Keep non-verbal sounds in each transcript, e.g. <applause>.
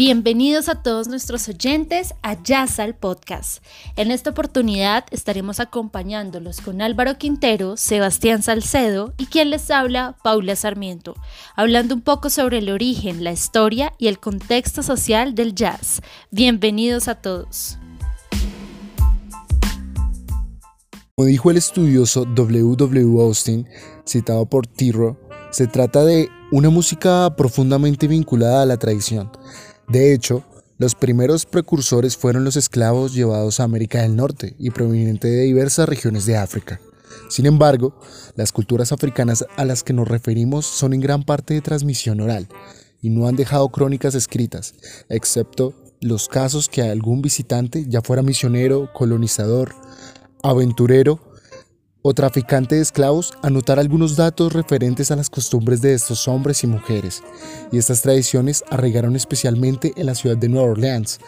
Bienvenidos a todos nuestros oyentes a Jazz al Podcast. En esta oportunidad estaremos acompañándolos con Álvaro Quintero, Sebastián Salcedo y quien les habla, Paula Sarmiento, hablando un poco sobre el origen, la historia y el contexto social del jazz. Bienvenidos a todos. Como dijo el estudioso W. W. Austin, citado por Tiro, se trata de una música profundamente vinculada a la tradición de hecho, los primeros precursores fueron los esclavos llevados a América del Norte y provenientes de diversas regiones de África. Sin embargo, las culturas africanas a las que nos referimos son en gran parte de transmisión oral y no han dejado crónicas escritas, excepto los casos que algún visitante, ya fuera misionero, colonizador, aventurero o traficante de esclavos anotar algunos datos referentes a las costumbres de estos hombres y mujeres, y estas tradiciones arraigaron especialmente en la ciudad de Nueva Orleans,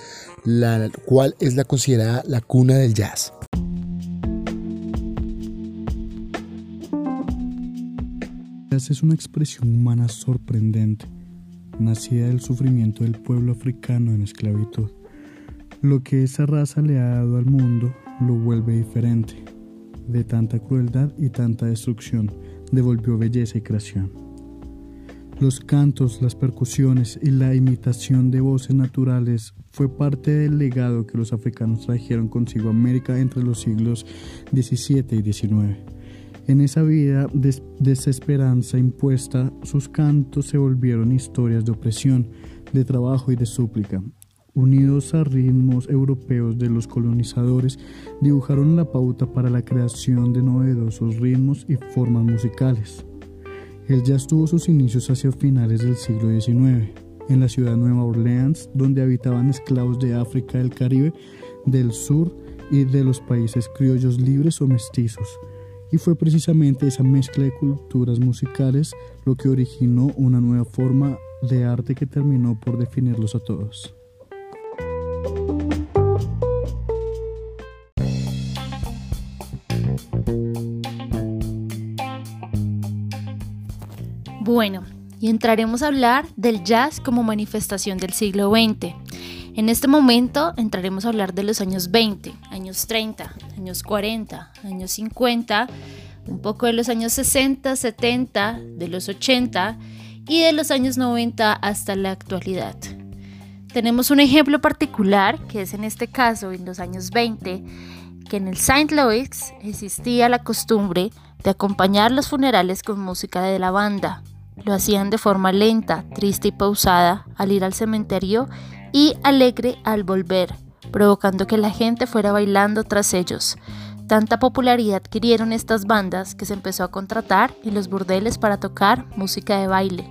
la cual es la considerada la cuna del jazz. Jazz es una expresión humana sorprendente, nacida del sufrimiento del pueblo africano en esclavitud. Lo que esa raza le ha dado al mundo lo vuelve diferente de tanta crueldad y tanta destrucción, devolvió belleza y creación. Los cantos, las percusiones y la imitación de voces naturales fue parte del legado que los africanos trajeron consigo a América entre los siglos XVII y XIX. En esa vida de desesperanza impuesta, sus cantos se volvieron historias de opresión, de trabajo y de súplica, unidos a ritmos europeos de los colonizadores, dibujaron la pauta para la creación de novedosos ritmos y formas musicales. El jazz tuvo sus inicios hacia finales del siglo XIX, en la ciudad de Nueva Orleans, donde habitaban esclavos de África, del Caribe, del sur y de los países criollos libres o mestizos. Y fue precisamente esa mezcla de culturas musicales lo que originó una nueva forma de arte que terminó por definirlos a todos. Y entraremos a hablar del jazz como manifestación del siglo XX. En este momento entraremos a hablar de los años 20, años 30, años 40, años 50, un poco de los años 60, 70, de los 80 y de los años 90 hasta la actualidad. Tenemos un ejemplo particular, que es en este caso en los años 20, que en el Saint Louis existía la costumbre de acompañar los funerales con música de la banda. Lo hacían de forma lenta, triste y pausada al ir al cementerio y alegre al volver, provocando que la gente fuera bailando tras ellos. Tanta popularidad adquirieron estas bandas que se empezó a contratar en los burdeles para tocar música de baile.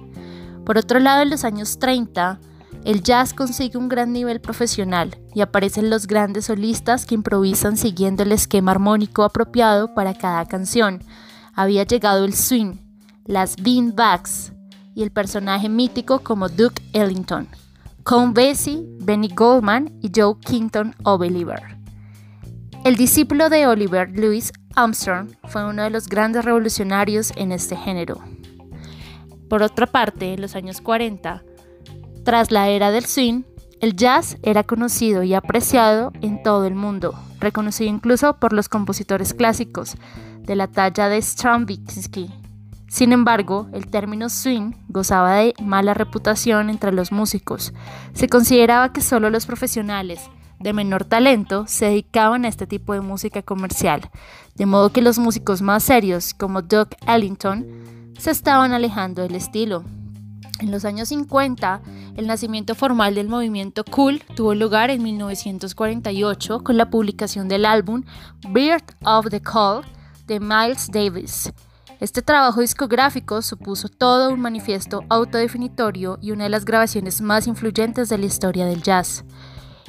Por otro lado, en los años 30, el jazz consigue un gran nivel profesional y aparecen los grandes solistas que improvisan siguiendo el esquema armónico apropiado para cada canción. Había llegado el swing, las beanbags y el personaje mítico como Duke Ellington, Count Basie, Benny Goldman y Joe Kington Oliver. El discípulo de Oliver, Louis Armstrong, fue uno de los grandes revolucionarios en este género. Por otra parte, en los años 40, tras la era del swing, el jazz era conocido y apreciado en todo el mundo, reconocido incluso por los compositores clásicos de la talla de Stravinsky. Sin embargo, el término swing gozaba de mala reputación entre los músicos. Se consideraba que solo los profesionales de menor talento se dedicaban a este tipo de música comercial, de modo que los músicos más serios, como Doug Ellington, se estaban alejando del estilo. En los años 50, el nacimiento formal del movimiento cool tuvo lugar en 1948 con la publicación del álbum Bird of the Call de Miles Davis. Este trabajo discográfico supuso todo un manifiesto autodefinitorio y una de las grabaciones más influyentes de la historia del jazz.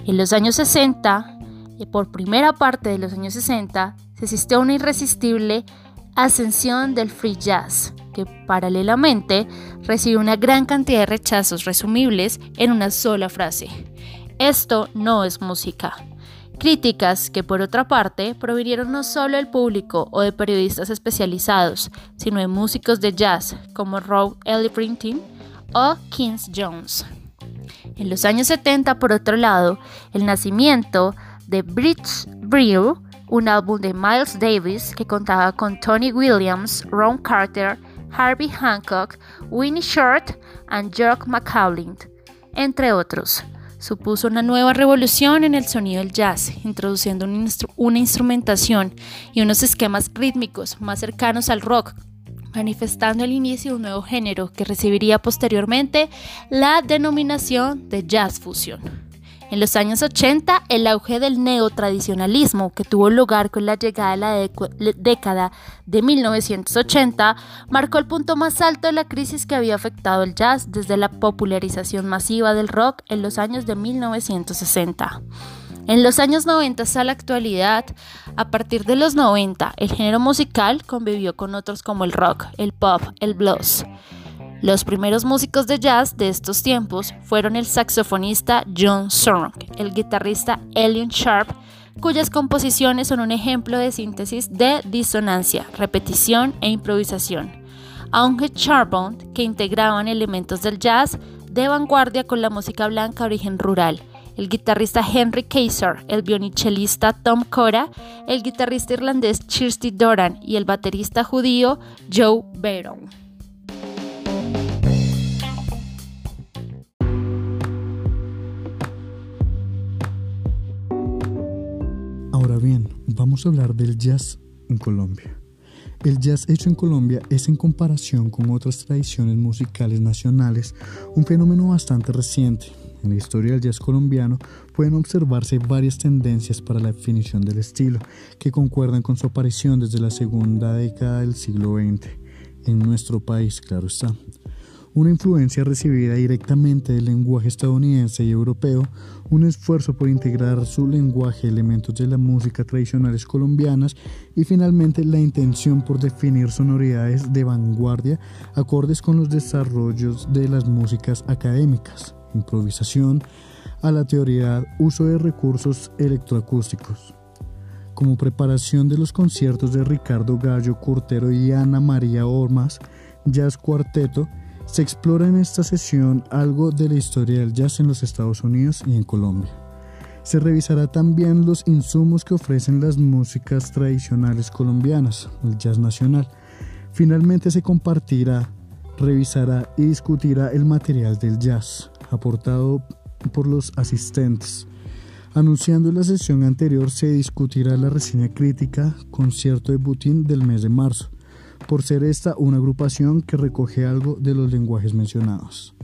En los años 60, y por primera parte de los años 60, se asistió a una irresistible ascensión del free jazz, que paralelamente recibió una gran cantidad de rechazos resumibles en una sola frase. Esto no es música. Críticas que por otra parte provinieron no solo del público o de periodistas especializados, sino de músicos de jazz como Rob Ellington o Kings Jones. En los años 70, por otro lado, el nacimiento de Bridge Brill, un álbum de Miles Davis que contaba con Tony Williams, Ron Carter, Harvey Hancock, Winnie Short y George McCaulin, entre otros. Supuso una nueva revolución en el sonido del jazz, introduciendo una instrumentación y unos esquemas rítmicos más cercanos al rock, manifestando el inicio de un nuevo género que recibiría posteriormente la denominación de jazz fusion. En los años 80, el auge del neotradicionalismo, que tuvo lugar con la llegada de la década de 1980, marcó el punto más alto de la crisis que había afectado el jazz desde la popularización masiva del rock en los años de 1960. En los años 90 hasta la actualidad, a partir de los 90, el género musical convivió con otros como el rock, el pop, el blues. Los primeros músicos de jazz de estos tiempos fueron el saxofonista John Zorn, el guitarrista Elliot Sharp, cuyas composiciones son un ejemplo de síntesis de disonancia, repetición e improvisación, aunque Charbon, que integraban elementos del jazz de vanguardia con la música blanca origen rural, el guitarrista Henry Kaiser, el violonchelista Tom Cora, el guitarrista irlandés Kirsty Doran y el baterista judío Joe Baron. Ahora bien, vamos a hablar del jazz en Colombia. El jazz hecho en Colombia es en comparación con otras tradiciones musicales nacionales un fenómeno bastante reciente. En la historia del jazz colombiano pueden observarse varias tendencias para la definición del estilo que concuerdan con su aparición desde la segunda década del siglo XX en nuestro país, claro está una influencia recibida directamente del lenguaje estadounidense y europeo, un esfuerzo por integrar su lenguaje elementos de la música tradicionales colombianas y finalmente la intención por definir sonoridades de vanguardia acordes con los desarrollos de las músicas académicas, improvisación, a la teoría, uso de recursos electroacústicos. Como preparación de los conciertos de Ricardo Gallo Cortero y Ana María Ormas, Jazz Cuarteto, se explora en esta sesión algo de la historia del jazz en los Estados Unidos y en Colombia. Se revisará también los insumos que ofrecen las músicas tradicionales colombianas, el jazz nacional. Finalmente se compartirá, revisará y discutirá el material del jazz, aportado por los asistentes. Anunciando la sesión anterior se discutirá la reseña crítica concierto de Butin del mes de marzo por ser esta una agrupación que recoge algo de los lenguajes mencionados.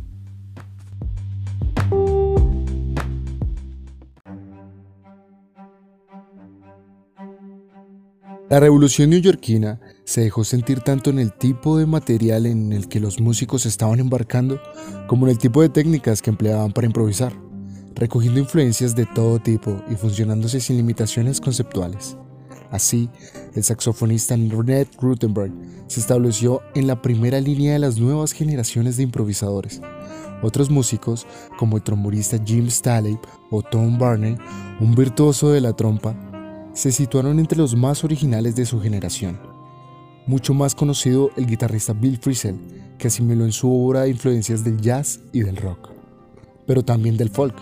La revolución neoyorquina se dejó sentir tanto en el tipo de material en el que los músicos estaban embarcando como en el tipo de técnicas que empleaban para improvisar, recogiendo influencias de todo tipo y funcionándose sin limitaciones conceptuales. Así, el saxofonista Ned Rutenberg se estableció en la primera línea de las nuevas generaciones de improvisadores. Otros músicos, como el trombonista Jim Staley o Tom Barney, un virtuoso de la trompa, se situaron entre los más originales de su generación. Mucho más conocido el guitarrista Bill Frisell, que asimiló en su obra influencias del jazz y del rock, pero también del folk,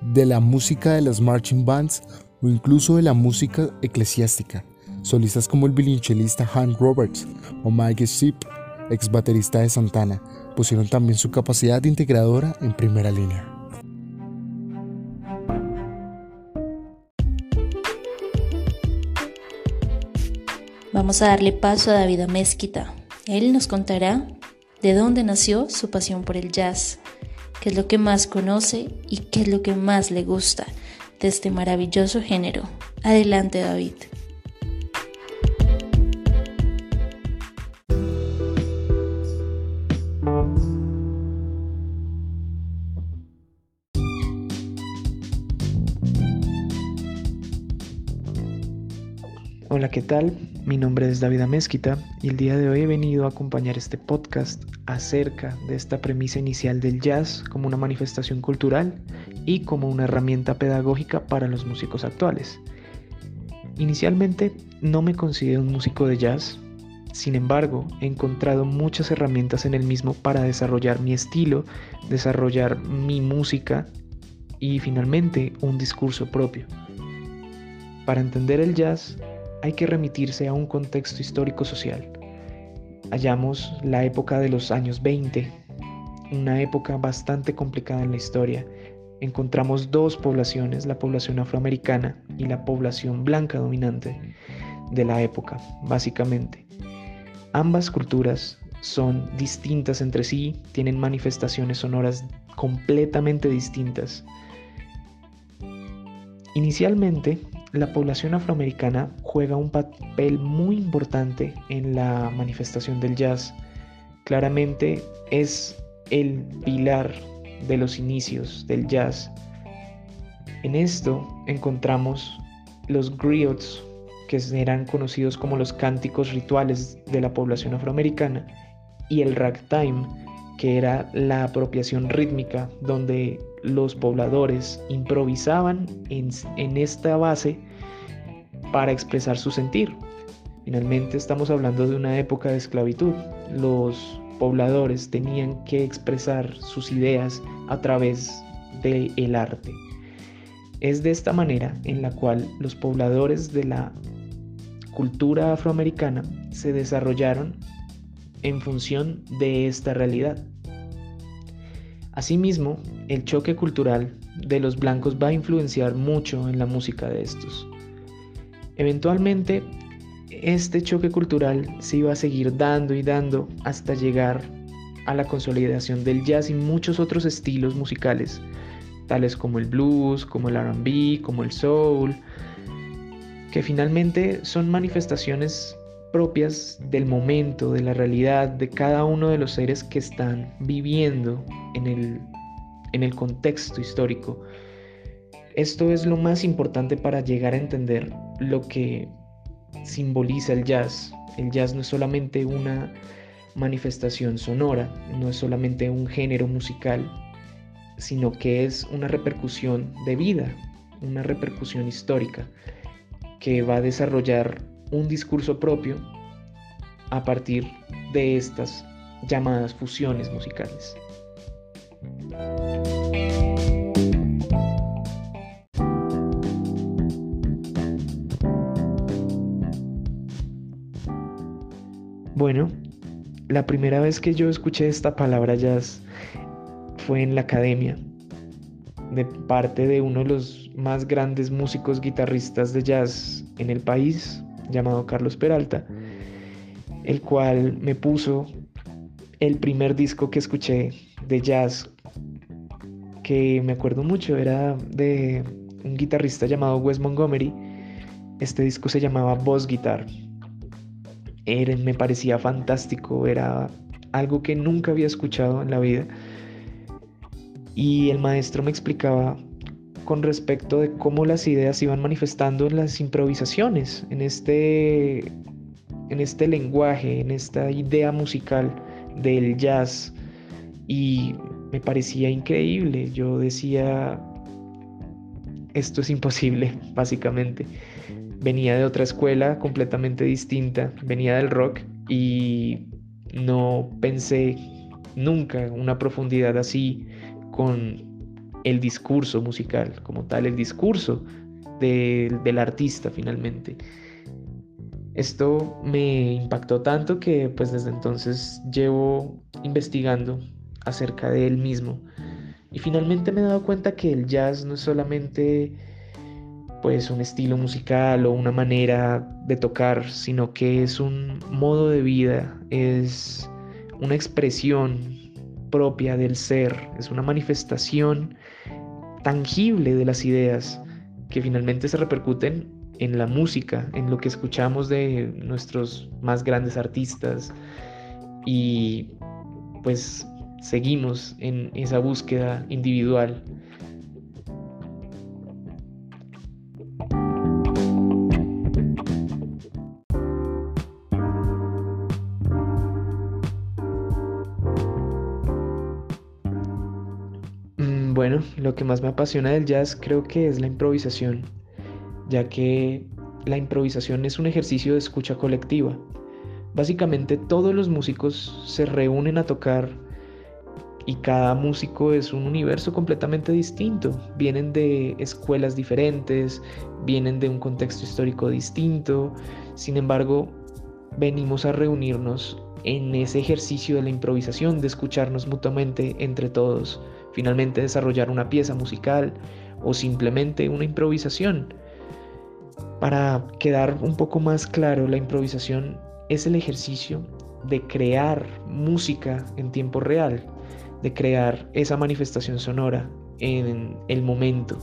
de la música de las marching bands o incluso de la música eclesiástica. Solistas como el violonchelista Hank Roberts o Mike Stipp, ex baterista de Santana, pusieron también su capacidad integradora en primera línea. Vamos a darle paso a David Amezquita. Él nos contará de dónde nació su pasión por el jazz, qué es lo que más conoce y qué es lo que más le gusta de este maravilloso género. Adelante David. Hola, ¿qué tal? Mi nombre es David Amezquita y el día de hoy he venido a acompañar este podcast acerca de esta premisa inicial del jazz como una manifestación cultural y como una herramienta pedagógica para los músicos actuales. Inicialmente no me considero un músico de jazz, Sin embargo, he encontrado muchas herramientas en el mismo para desarrollar mi estilo, desarrollar mi música y finalmente un discurso propio. Para entender el jazz hay que remitirse a un contexto histórico-social. Hallamos la época de los años 20, una época bastante complicada en la historia. Encontramos dos poblaciones, la población afroamericana y la población blanca dominante de la época, básicamente. Ambas culturas son distintas entre sí, tienen manifestaciones sonoras completamente distintas. Inicialmente, la población afroamericana juega un papel muy importante en la manifestación del jazz. Claramente es el pilar de los inicios del jazz. En esto encontramos los griots, que eran conocidos como los cánticos rituales de la población afroamericana, y el ragtime, que era la apropiación rítmica donde los pobladores improvisaban en, en, esta base para expresar su sentir. Finalmente estamos hablando de una época de esclavitud. Los pobladores tenían que expresar sus ideas a través del el arte. Es de esta manera en la cual los pobladores de la cultura afroamericana se desarrollaron en función de esta realidad. Asimismo, el choque cultural de los blancos va a influenciar mucho en la música de estos. Eventualmente, este choque cultural se iba a seguir dando y dando hasta llegar a la consolidación del jazz y muchos otros estilos musicales, tales como el blues, como el RB, como el soul, que finalmente son manifestaciones propias del momento, de la realidad, de cada uno de los seres que están viviendo en el, en el contexto histórico. Esto es lo más importante para llegar a entender lo que simboliza el jazz. El jazz no es solamente una manifestación sonora, no es solamente un género musical, sino que es una repercusión de vida, una repercusión histórica que va a desarrollar un discurso propio a partir de estas llamadas fusiones musicales. Bueno, la primera vez que yo escuché esta palabra jazz fue en la academia, de parte de uno de los más grandes músicos guitarristas de jazz en el país, llamado Carlos Peralta, el cual me puso el primer disco que escuché de jazz, que me acuerdo mucho, era de un guitarrista llamado Wes Montgomery. Este disco se llamaba Boss Guitar me parecía fantástico, era algo que nunca había escuchado en la vida. Y el maestro me explicaba con respecto de cómo las ideas se iban manifestando en las improvisaciones, en este, en este lenguaje, en esta idea musical del jazz. Y me parecía increíble. Yo decía, esto es imposible, <laughs> básicamente venía de otra escuela completamente distinta, venía del rock y no pensé nunca una profundidad así con el discurso musical, como tal, el discurso del artista finalmente. Esto me impactó tanto que pues desde entonces llevo investigando acerca de él mismo y finalmente me he dado cuenta que el jazz no es solamente pues un estilo musical o una manera de tocar, sino que es un modo de vida, es una expresión propia del ser, es una manifestación tangible de las ideas que finalmente se repercuten en la música, en lo que escuchamos de nuestros más grandes artistas. Y pues seguimos en esa búsqueda individual lo que más me apasiona del jazz creo que es la improvisación, ya que la improvisación es un ejercicio de escucha colectiva, Básicamente todos los músicos se reúnen a tocar y cada músico es un universo completamente distinto. Vienen de escuelas diferentes, vienen de un contexto histórico distinto. Sin embargo, venimos a reunirnos en ese ejercicio de la improvisación, de escucharnos mutuamente entre todos, finalmente desarrollar una pieza musical o simplemente una improvisación. Para quedar un poco más claro, la improvisación es el ejercicio de crear música en tiempo real, de crear esa manifestación sonora en el momento.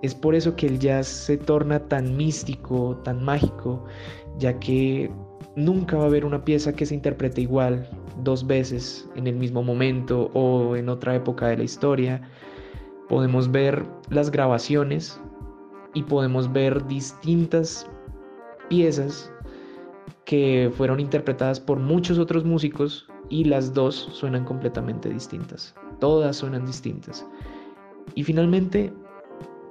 Es por eso que el jazz se torna tan místico, tan mágico, ya que nunca va a haber una pieza que se interprete igual dos veces en el mismo momento o en otra época de la historia. Podemos ver las grabaciones y podemos ver distintas piezas que fueron interpretadas por muchos otros músicos y las dos suenan completamente distintas. Todas suenan distintas. Y finalmente,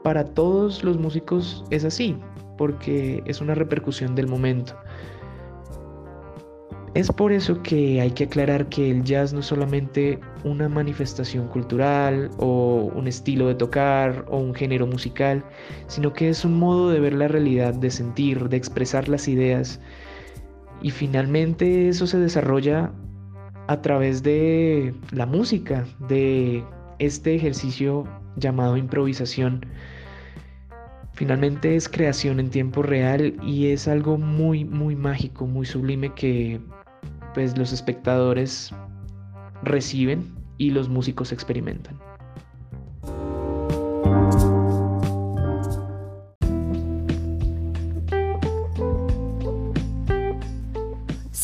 para todos los músicos es así, porque es una repercusión del momento. Es por eso que hay que aclarar que el jazz no es solamente una manifestación cultural o un estilo de tocar o un género musical, sino que es un modo de ver la realidad, de sentir, de expresar las ideas y finalmente eso se desarrolla a través de la música, de este ejercicio llamado improvisación. Finalmente es creación en tiempo real y es algo muy, muy mágico, muy sublime que pues los espectadores reciben y los músicos experimentan.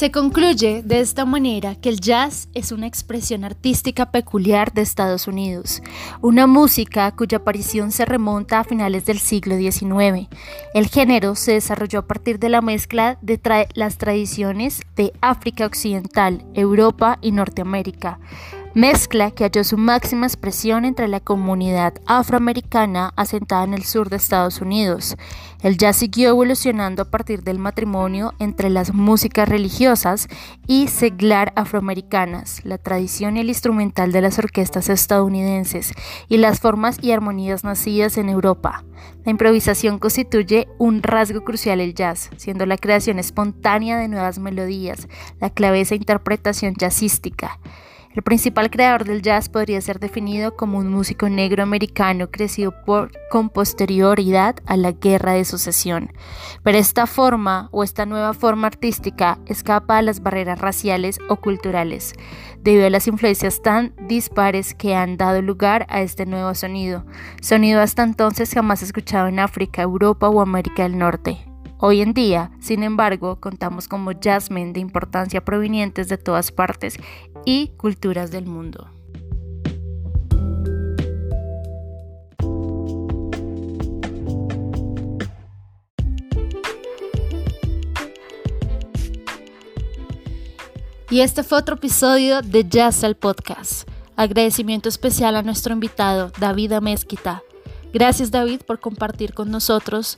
Se concluye de esta manera que el jazz es una expresión artística peculiar de Estados Unidos, una música cuya aparición se remonta a finales del siglo XIX. El género se desarrolló a partir de la mezcla de las tradiciones de África Occidental, Europa y Norteamérica mezcla que halló su máxima expresión entre la comunidad afroamericana asentada en el sur de Estados Unidos. El jazz siguió evolucionando a partir del matrimonio entre las músicas religiosas y seglar afroamericanas, la tradición y el instrumental de las orquestas estadounidenses y las formas y armonías nacidas en Europa. La improvisación constituye un rasgo crucial del jazz, siendo la creación espontánea de nuevas melodías, la clave de esa interpretación jazzística. El principal creador del jazz podría ser definido como un músico negro americano crecido por, con posterioridad a la guerra de sucesión. Pero esta forma o esta nueva forma artística escapa a las barreras raciales o culturales, debido a las influencias tan dispares que han dado lugar a este nuevo sonido, sonido hasta entonces jamás escuchado en África, Europa o América del Norte. Hoy en día, sin embargo, contamos con jazzmen de importancia provenientes de todas partes y culturas del mundo. Y este fue otro episodio de Jazz al Podcast. Agradecimiento especial a nuestro invitado, David Amezquita. Gracias David por compartir con nosotros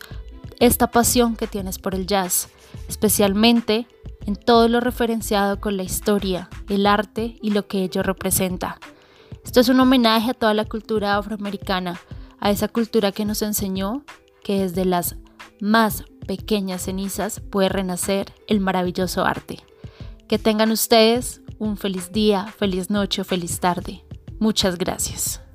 esta pasión que tienes por el jazz, especialmente en todo lo referenciado con la historia, el arte y lo que ello representa. Esto es un homenaje a toda la cultura afroamericana, a esa cultura que nos enseñó que desde las más pequeñas cenizas puede renacer el maravilloso arte. Que tengan ustedes un feliz día, feliz noche o feliz tarde. Muchas gracias.